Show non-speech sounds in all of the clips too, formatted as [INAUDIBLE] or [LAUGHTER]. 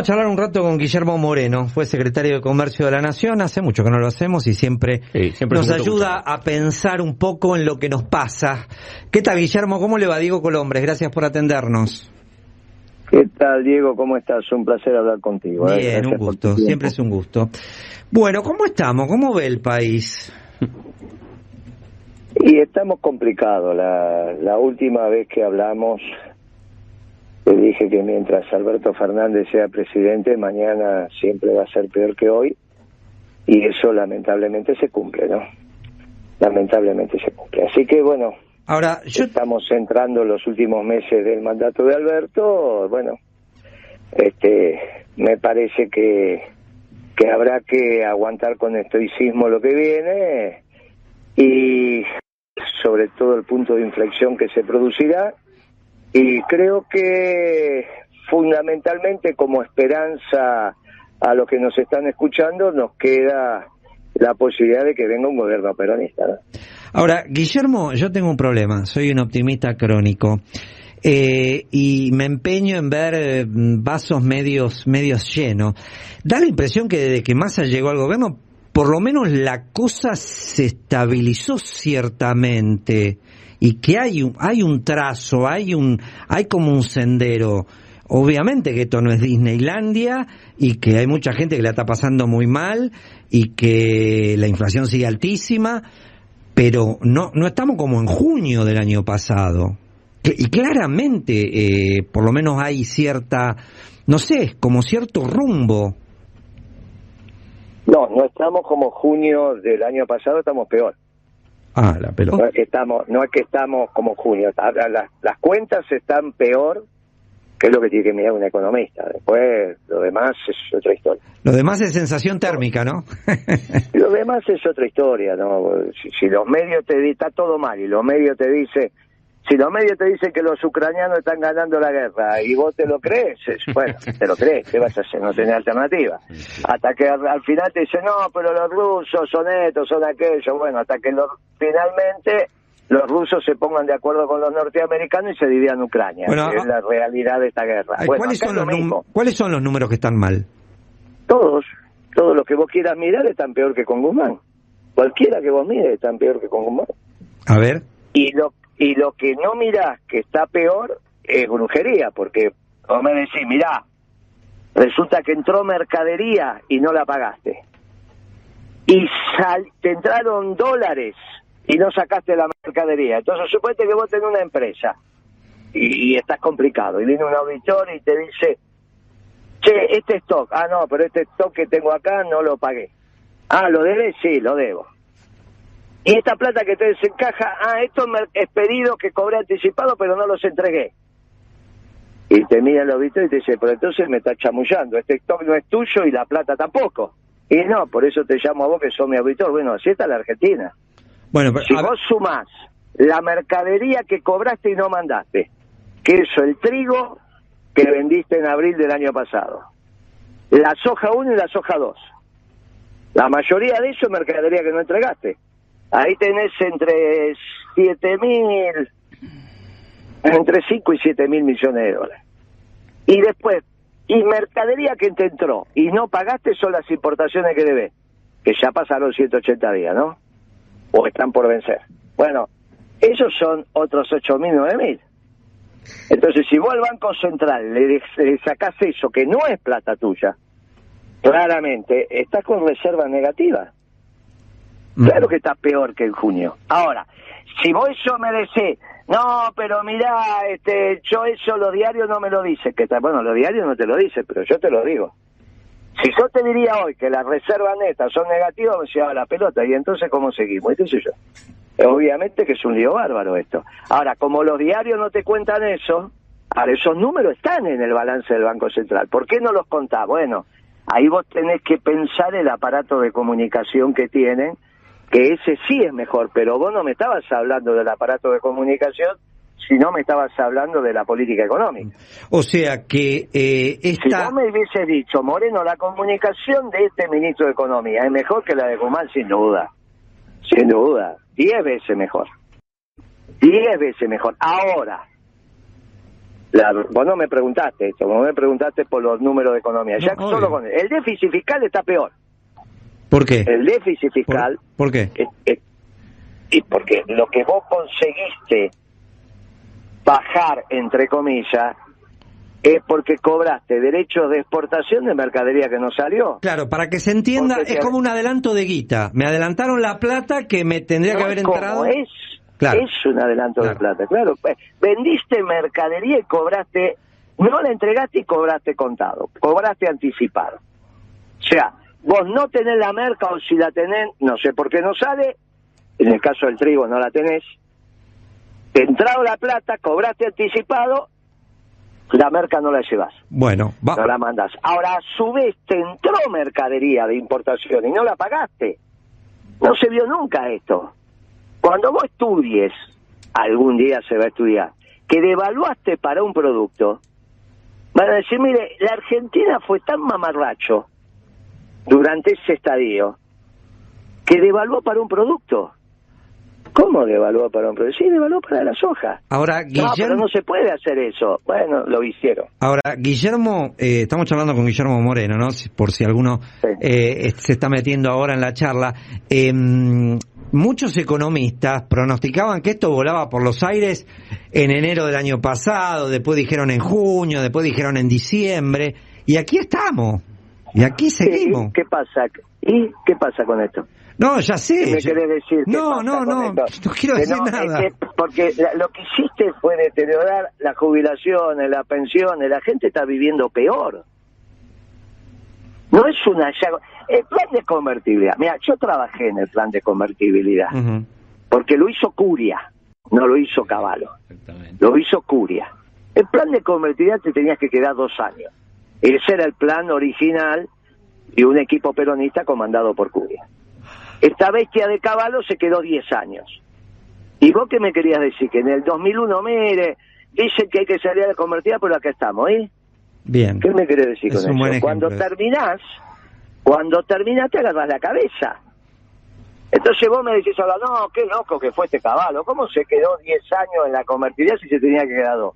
Vamos a charlar un rato con Guillermo Moreno, fue secretario de Comercio de la Nación, hace mucho que no lo hacemos y siempre, Sí, siempre nos ayuda a pensar un poco en lo que nos pasa. ¿Qué tal Guillermo? ¿Cómo le va Diego Colombres? Gracias por atendernos. ¿Qué tal, Diego? ¿Cómo estás? Un placer hablar contigo. ¿eh? Bien, Gracias un gusto, siempre es un gusto. Bueno, ¿cómo estamos? ¿Cómo ve el país? Y estamos complicados. La, la última vez que hablamos, te dije que mientras Alberto Fernández sea presidente, mañana siempre va a ser peor que hoy. Y eso lamentablemente se cumple, ¿no? Lamentablemente se cumple. Así que bueno, Ahora, yo estamos entrando los últimos meses del mandato de Alberto. Bueno, este, me parece que, que habrá que aguantar con estoicismo lo que viene y sobre todo el punto de inflexión que se producirá. Y creo que fundamentalmente como esperanza a los que nos están escuchando nos queda la posibilidad de que venga un gobierno peronista. Ahora, Guillermo, yo tengo un problema, soy un optimista crónico. eh, y me empeño en ver eh, vasos medios, medios llenos. Da la impresión que desde que Massa llegó al gobierno, por lo menos la cosa se estabilizó ciertamente y que hay un, hay un trazo, hay un, hay como un sendero. Obviamente que esto no es Disneylandia y que hay mucha gente que la está pasando muy mal y que la inflación sigue altísima, pero no, no estamos como en junio del año pasado. Y claramente, eh, por lo menos hay cierta, no sé, como cierto rumbo. No, no estamos como junio del año pasado, estamos peor. Ah, la pelota. No es que estamos, no es que estamos como junio. Las, las cuentas están peor que es lo que tiene que mirar un economista. Después, lo demás es otra historia. Lo demás es sensación térmica, ¿no? [LAUGHS] Lo demás es otra historia, ¿no? Si, si los medios te dicen, está todo mal, y los medios te dicen, si los medios te dicen que los ucranianos están ganando la guerra y vos te lo crees, es- [LAUGHS] bueno, te lo crees, ¿qué vas a hacer? No tenés alternativa. Hasta que al, al final te dicen, no, pero los rusos son estos, son aquellos, bueno, hasta que los- finalmente los rusos se pongan de acuerdo con los norteamericanos y se dividan Ucrania, Bueno, que es la realidad de esta guerra. Bueno, ¿Cuáles, son los lo ¿Cuáles son los números que están mal? Todos, todos los que vos quieras mirar están peor que con Guzmán. Cualquiera que vos mires están peor que con Guzmán. A ver. Y lo, y lo que no mirás que está peor es brujería, porque vos me decís, mirá, resulta que entró mercadería y no la pagaste. Y sal, te entraron dólares y no sacaste la mercadería. Entonces, suponete que vos tenés una empresa y, y estás complicado. Y viene un auditor y te dice, che, este stock, ah, no, pero este stock que tengo acá no lo pagué. Ah, ¿lo debes? Sí, lo debo. Y esta plata que te desencaja, ah, esto me- es pedido que cobré anticipado, pero no los entregué. Y te mira el auditor y te dice, pero entonces me está chamullando, este stock no es tuyo y la plata tampoco. Y no, por eso te llamo a vos que sos mi auditor. Bueno, así está la Argentina. Bueno, pero, Si vos sumás la mercadería que cobraste y no mandaste, que eso, el trigo que vendiste en abril del año pasado, la soja 1 y la soja 2, la mayoría de eso es mercadería que no entregaste. Ahí tenés entre 7 mil, entre 5 y 7 mil millones de dólares. Y después, y mercadería que te entró y no pagaste son las importaciones que debes, que ya pasaron 180 días, ¿no? o están por vencer. Bueno, esos son otros 8.000, 9.000. Entonces, si vos al Banco Central le, le sacás eso, que no es plata tuya, claramente estás con reserva negativa. Claro que está peor que en junio. Ahora, si vos eso me decís, no, pero mirá, este, yo eso los diarios no me lo dicen, que está, bueno, los diarios no te lo dicen, pero yo te lo digo. Si yo te diría hoy que las reservas netas son negativas, me lleva la pelota. ¿Y entonces cómo seguimos? ¿Y qué sé yo? Obviamente que es un lío bárbaro esto. Ahora, como los diarios no te cuentan eso, ahora esos números están en el balance del Banco Central. ¿Por qué no los contás? Bueno, ahí vos tenés que pensar el aparato de comunicación que tienen, que ese sí es mejor, pero vos no me estabas hablando del aparato de comunicación, sino me estabas hablando de la política económica. o sea que eh, Si esta... vos me hubiese dicho, Moreno, la comunicación de este ministro de Economía es mejor que la de Guzmán, sin duda. Sin duda. Diez veces mejor. Diez veces mejor. Ahora, La, vos no me preguntaste esto, vos me preguntaste por los números de economía. No, ya obvio. solo con el déficit fiscal está peor. ¿Por qué? El déficit fiscal ¿Por, por qué? es- es- y porque lo que vos conseguiste bajar entre comillas es porque cobraste derechos de exportación de mercadería que no salió. Claro, para que se entienda, Porque es como un adelanto de guita. Me adelantaron la plata que me tendría que haber entrado. es, Claro. es un adelanto Claro. de plata, claro. Pues, Vendiste mercadería y cobraste, no la entregaste y cobraste contado, cobraste anticipado. O sea, vos no tenés la merca o si la tenés, no sé por qué no sale, en el caso del trigo no la tenés, te entrado la plata, cobraste anticipado, la merca no la llevas. Bueno, va- No la mandas. Ahora, a su vez, te entró mercadería de importación y no la pagaste. No se vio nunca esto. Cuando vos estudies, algún día se va a estudiar, que devaluaste para un producto, van a decir, mire, la Argentina fue tan mamarracho durante ese estadio que devaluó para un producto. ¿Cómo devaluó para un producto? Sí, devaluó para la soja. ahora No, pero Guillermo, no se puede hacer eso. Bueno, lo hicieron. ahora Guillermo, eh, estamos charlando con Guillermo Moreno, ¿no? Por si alguno Sí. eh, se está metiendo ahora en la charla. Eh, muchos economistas pronosticaban que esto volaba por los aires en enero del año pasado, después dijeron en junio, después dijeron en diciembre, y aquí estamos. Y aquí seguimos. ¿Y ¿Qué pasa? ¿Y qué pasa con esto? No, ya sé. ¿Qué me querés decir? ¿Qué No, no, no, [LAUGHS] no quiero decir no, es nada. que- porque lo que hiciste fue deteriorar las jubilaciones, las pensiones, la gente está viviendo peor. No es una llaga- El plan de convertibilidad, mira, yo trabajé en el plan de convertibilidad, porque lo hizo Curia, no lo hizo Caballo, lo hizo Curia. El plan de convertibilidad te tenías que quedar dos años. Ese era el plan original de un equipo peronista comandado por Curia. Esta bestia de caballo se quedó 10 años. ¿Y vos qué me querías decir? Que en el 2001, mire, dicen que hay que salir a la convertida, pero acá estamos, ¿eh? Bien. ¿Qué me querés decir Es con un buen eso? Cuando ejemplo. terminás, cuando terminás te agarras la cabeza. Entonces vos me decís ahora, no, qué loco que fue este caballo. ¿Cómo se quedó 10 años en la convertibilidad si se tenía que quedar dos?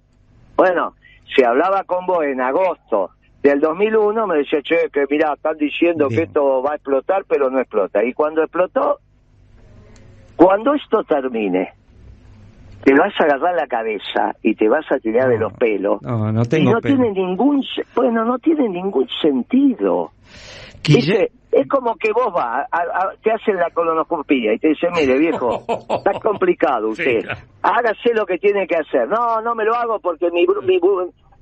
Bueno, si hablaba con vos en agosto del 2001, me decía, che, que mirá, están diciendo Bien. que esto va a explotar, pero no explota. Y cuando explotó, cuando esto termine, te vas a agarrar la cabeza y te vas a tirar de No, los pelos. No, no Y tengo no pelo. tiene ningún, bueno, no tiene ningún sentido. Dice, es como que vos vas, a- a- te hacen la colonoscopía y te dicen, mire viejo, está [LAUGHS] complicado usted, Sí, claro. hágase lo que tiene que hacer. No, no me lo hago porque mi, mi,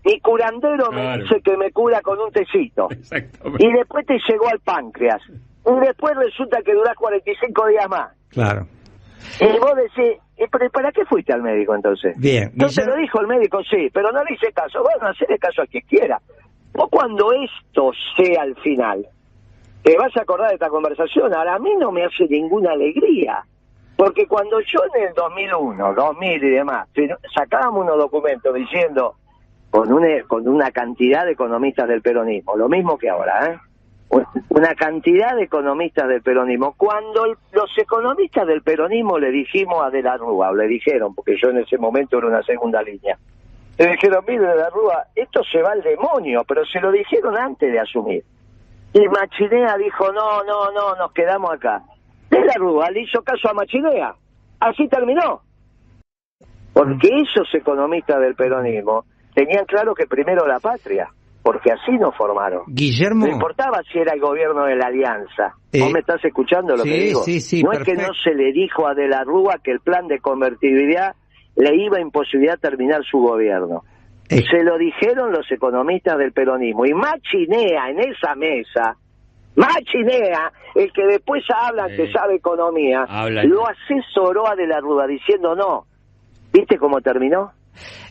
mi curandero me dice que me cura con un tecito. Exactamente. Y después te llegó al páncreas. Y después resulta que durás 45 días más. Claro. Y vos decís, "¿Y ¿para qué fuiste al médico entonces? Bien. No te lo dijo el médico, sí, pero no le hice caso. Bueno, hacerle caso a quien quiera. Vos cuando esto sea el final, te vas a acordar de esta conversación. Ahora a mí no me hace ninguna alegría. Porque cuando yo en el 2001, 2000 y demás, sacábamos unos documentos diciendo con una, con una cantidad de economistas del peronismo, lo mismo que ahora, ¿eh? Un- Una cantidad de economistas del peronismo. Cuando los economistas del peronismo le dijimos a De la Rúa, le dijeron, porque yo en ese momento era una segunda línea, le dijeron, mire De la Rúa, esto se va al demonio, pero se lo dijeron antes de asumir. Y Machinea dijo, no, no, no, nos quedamos acá. De la Rúa le hizo caso a Machinea. Así terminó. Porque esos economistas del peronismo tenían claro que primero la patria, porque así nos formaron. Guillermo. No importaba si era el gobierno de la alianza. Eh, ¿Vos me estás escuchando lo sí, que digo? sí, sí, no es que no se le dijo a De la Rúa que el plan de convertibilidad le iba a imposibilitar terminar su gobierno. Eh, Se lo dijeron los economistas del peronismo. Y Machinea en esa mesa, Machinea, el que después habla que Sí. sabe economía, Habla. lo asesoró a De la Rúa diciendo no. ¿Viste cómo terminó?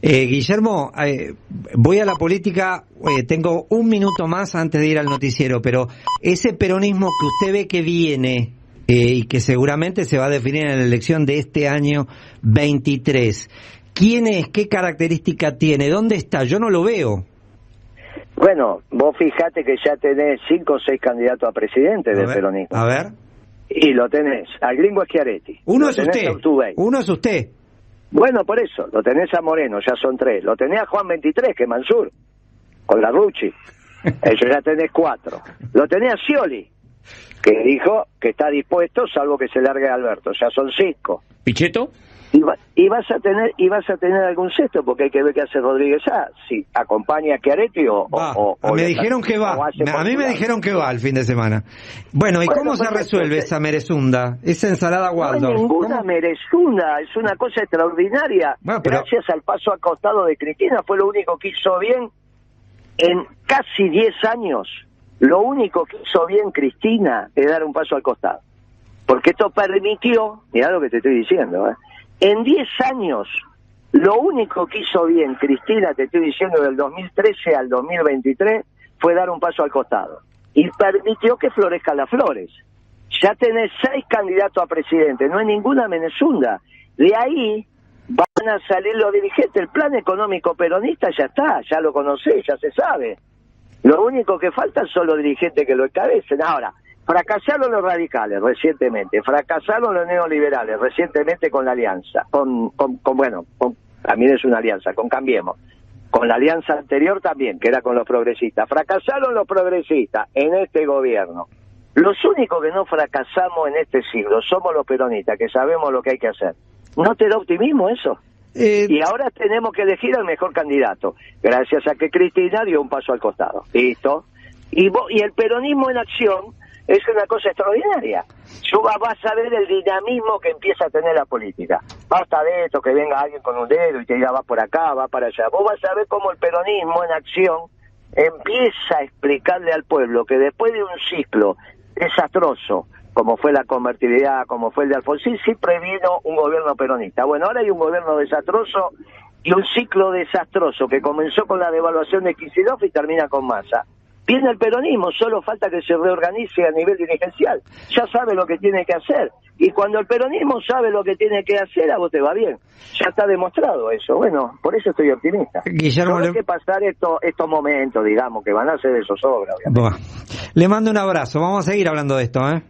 Eh, Guillermo, eh, voy a la política, eh, tengo un minuto más antes de ir al noticiero, pero ese peronismo que usted ve que viene eh, y que seguramente se va a definir en la elección de este año 23, ¿quién es? ¿Qué característica tiene? ¿Dónde está? Yo no lo veo. Bueno, vos fijate que ya tenés cinco o seis candidatos a presidente del peronismo. A ver. Y lo tenés, al gringo Schiaretti. Uno Lo es usted. Uno es usted. Bueno, por eso, lo tenés a Moreno, ya son tres. Lo tenés a Juan 23, que es Mansur, con la Ruchi. [LAUGHS] Eso ya tenés cuatro. Lo tenés a Scioli, que dijo que está dispuesto, salvo que se largue Alberto. Ya son cinco. ¿Picheto? Y, vas a tener y vas a tener algún sexto porque hay que ver qué hace Rodríguez. A si acompaña a Chiaretti o, me dijeron que va. a mí me dijeron que va el fin de semana. Bueno y cómo se resuelve esa merezunda esa ensalada Waldorf. no ninguna merezunda es una cosa extraordinaria. Gracias al paso acostado de Cristina fue lo único que hizo bien en casi 10 años. Lo único que hizo bien Cristina es dar un paso al costado. Porque esto permitió mira lo que te estoy diciendo ¿eh? En 10 años, lo único que hizo bien Cristina, te estoy diciendo, del 2013 al 2023, fue dar un paso al costado. Y permitió que florezcan las flores. Ya tenés seis candidatos a presidente, no hay ninguna menezunda. De ahí van a salir los dirigentes. El plan económico peronista ya está, ya lo conocés, ya se sabe. Lo único que falta son los dirigentes que lo encabecen. Ahora, Fracasaron los radicales recientemente, fracasaron los neoliberales recientemente con la alianza, con, con, bueno, también es una alianza, con Cambiemos. Con la alianza anterior también, que era con los progresistas. Fracasaron los progresistas en este gobierno. Los únicos que no fracasamos en este siglo somos los peronistas, que sabemos lo que hay que hacer. ¿No te da optimismo eso? Eh, y ahora tenemos que elegir al mejor candidato, gracias a que Cristina dio un paso al costado. ¿Listo? Y, y el peronismo en acción es una cosa extraordinaria. Yo vas a ver el dinamismo que empieza a tener la política. Basta de esto, que venga alguien con un dedo y te diga va por acá, va para allá. Vos vas a ver cómo el peronismo en acción empieza a explicarle al pueblo que después de un ciclo desastroso, como fue la convertibilidad, como fue el de Alfonsín, sí previno un gobierno peronista. Bueno, ahora hay un gobierno desastroso y un ciclo desastroso que comenzó con la devaluación de Kicillof y termina con Massa. Viene el peronismo, solo falta que se reorganice a nivel dirigencial. Ya sabe lo que tiene que hacer. Y cuando el peronismo sabe lo que tiene que hacer, a vos te va bien. Ya está demostrado eso. Bueno, por eso estoy optimista. Guillermo, no hay que pasar estos estos momentos, digamos, que van a ser de zozobra. Le mando un abrazo. Vamos a seguir hablando de esto, ¿eh?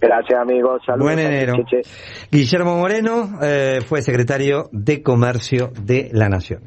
Gracias, amigos. Saludos. Buen enero. Guillermo Moreno eh, fue secretario de Comercio de la Nación.